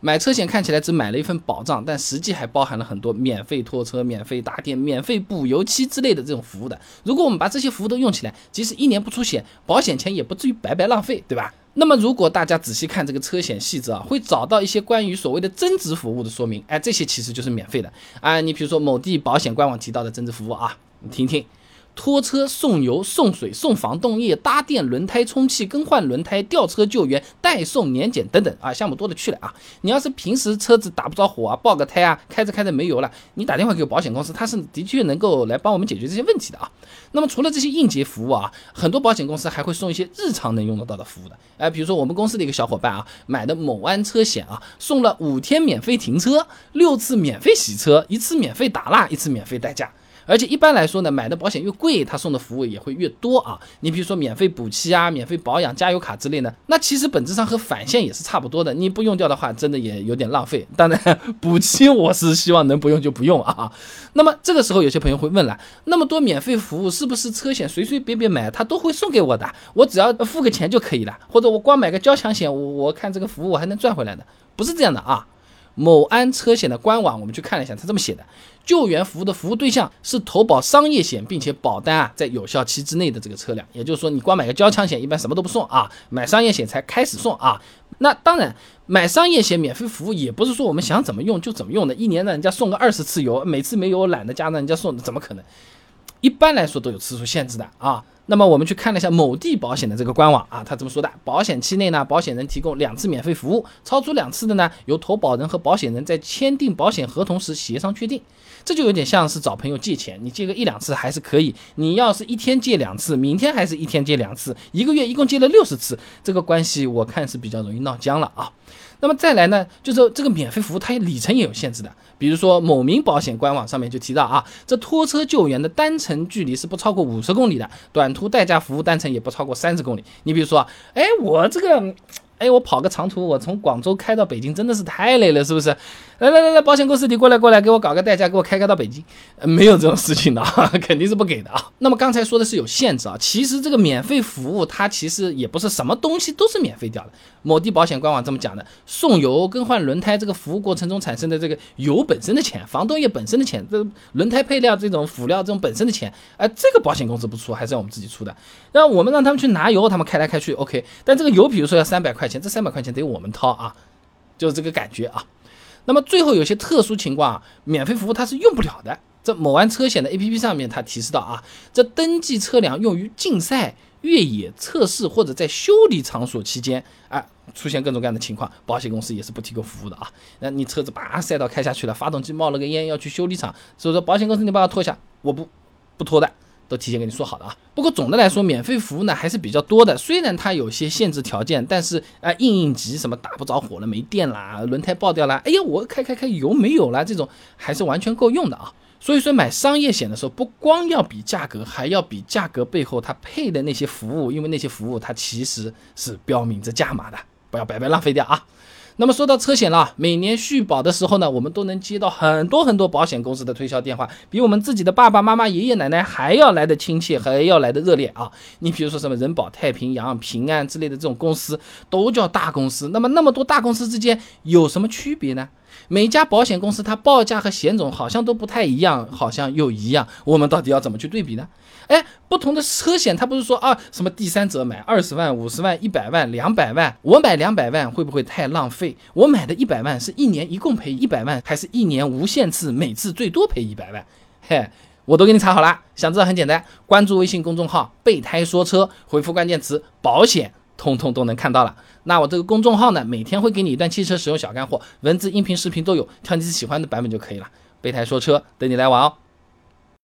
买车险看起来只买了一份保障，但实际还包含了很多免费拖车、免费打电、免费补油漆之类的这种服务的。如果我们把这些服务都用起来，即使一年不出险，保险钱也不至于白白浪费，对吧？那么如果大家仔细看这个车险细则啊，会找到一些关于所谓的增值服务的说明。哎，这些其实就是免费的啊。你比如说某地保险官网提到的增值服务啊，你听听。拖车送油、送水、送防冻液、搭电、轮胎充气、更换轮胎、吊车救援、代送年检等等啊，项目多了去了啊！你要是平时车子打不着火啊、爆个胎啊、开着开着没油了，你打电话给保险公司，他是的确能够来帮我们解决这些问题的啊。那么除了这些应急服务啊，很多保险公司还会送一些日常能用得到的服务的。哎，比如说我们公司的一个小伙伴啊，买的某安车险啊，送了五天免费停车、六次免费洗车、一次免费打蜡、一次免费代驾。而且一般来说呢，买的保险越贵，他送的服务也会越多啊。你比如说免费补漆啊、免费保养、加油卡之类的，那其实本质上和返现也是差不多的。你不用掉的话，真的也有点浪费。当然，补漆我是希望能不用就不用啊。那么这个时候，有些朋友会问了，那么多免费服务，是不是车险随随便便买他都会送给我的？我只要付个钱就可以了，或者我光买个交强险，我我看这个服务我还能赚回来的？不是这样的啊。某安车险的官网，我们去看了一下，他这么写的：救援服务的服务对象是投保商业险，并且保单啊在有效期之内的这个车辆。也就是说，你光买个交强险，一般什么都不送啊，买商业险才开始送啊。那当然，买商业险免费服务也不是说我们想怎么用就怎么用的，一年让人家送个二十次油，每次没油懒得加，让人家送，怎么可能？一般来说都有次数限制的啊。那么我们去看了一下某地保险的这个官网啊，他这么说的：保险期内呢，保险人提供两次免费服务，超出两次的呢，由投保人和保险人在签订保险合同时协商确定。这就有点像是找朋友借钱，你借个一两次还是可以，你要是一天借两次，明天还是一天借两次，一个月一共借了六十次，这个关系我看是比较容易闹僵了啊。那么再来呢，就是这个免费服务它里程也有限制的，比如说某名保险官网上面就提到啊，这拖车救援的单程距离是不超过五十公里的，短途代驾服务单程也不超过三十公里。你比如说，哎，我这个。哎，我跑个长途，我从广州开到北京真的是太累了，是不是？来来来来，保险公司你过来过来，给我搞个代驾，给我开开到北京。没有这种事情的，肯定是不给的啊。那么刚才说的是有限制啊，其实这个免费服务它其实也不是什么东西都是免费掉的。某地保险官网这么讲的，送油、更换轮胎这个服务过程中产生的这个油本身的钱、防冻液本身的钱、这轮胎配料这种辅料这种本身的钱，哎，这个保险公司不出，还是要我们自己出的。那我们让他们去拿油，他们开来开去，OK。但这个油比如说要三百块。钱这三百块钱得我们掏啊，就是这个感觉啊。那么最后有些特殊情况啊，免费服务它是用不了的。这某安车险的 APP 上面它提示到啊，这登记车辆用于竞赛、越野测试或者在修理场所期间啊，出现各种各样的情况，保险公司也是不提供服务的啊。那你车子把赛道开下去了，发动机冒了个烟要去修理厂，所以说保险公司你把它拖下，我不不拖的。都提前跟你说好的啊。不过总的来说，免费服务呢还是比较多的。虽然它有些限制条件，但是啊，应应急什么打不着火了、没电啦、轮胎爆掉了，哎呀，我开开开油没有了，这种还是完全够用的啊。所以说买商业险的时候，不光要比价格，还要比价格背后它配的那些服务，因为那些服务它其实是标明着价码的，不要白白浪费掉啊。那么说到车险了，每年续保的时候呢，我们都能接到很多很多保险公司的推销电话，比我们自己的爸爸妈妈、爷爷奶奶还要来的亲切，还要来的热烈啊！你比如说什么人保、太平洋、平安之类的这种公司，都叫大公司。那么那么多大公司之间有什么区别呢？每家保险公司它报价和险种好像都不太一样，好像又一样，我们到底要怎么去对比呢？哎，不同的车险，它不是说啊什么第三者买二十万、五十万、一百万、两百万，我买两百万会不会太浪费？我买的一百万是一年一共赔一百万，还是一年无限次，每次最多赔一百万？嘿，我都给你查好了，想知道很简单，关注微信公众号“备胎说车”，回复关键词“保险”，通通都能看到了。那我这个公众号呢，每天会给你一段汽车使用小干货，文字、音频、视频都有，挑你喜欢的版本就可以了。备胎说车，等你来玩哦。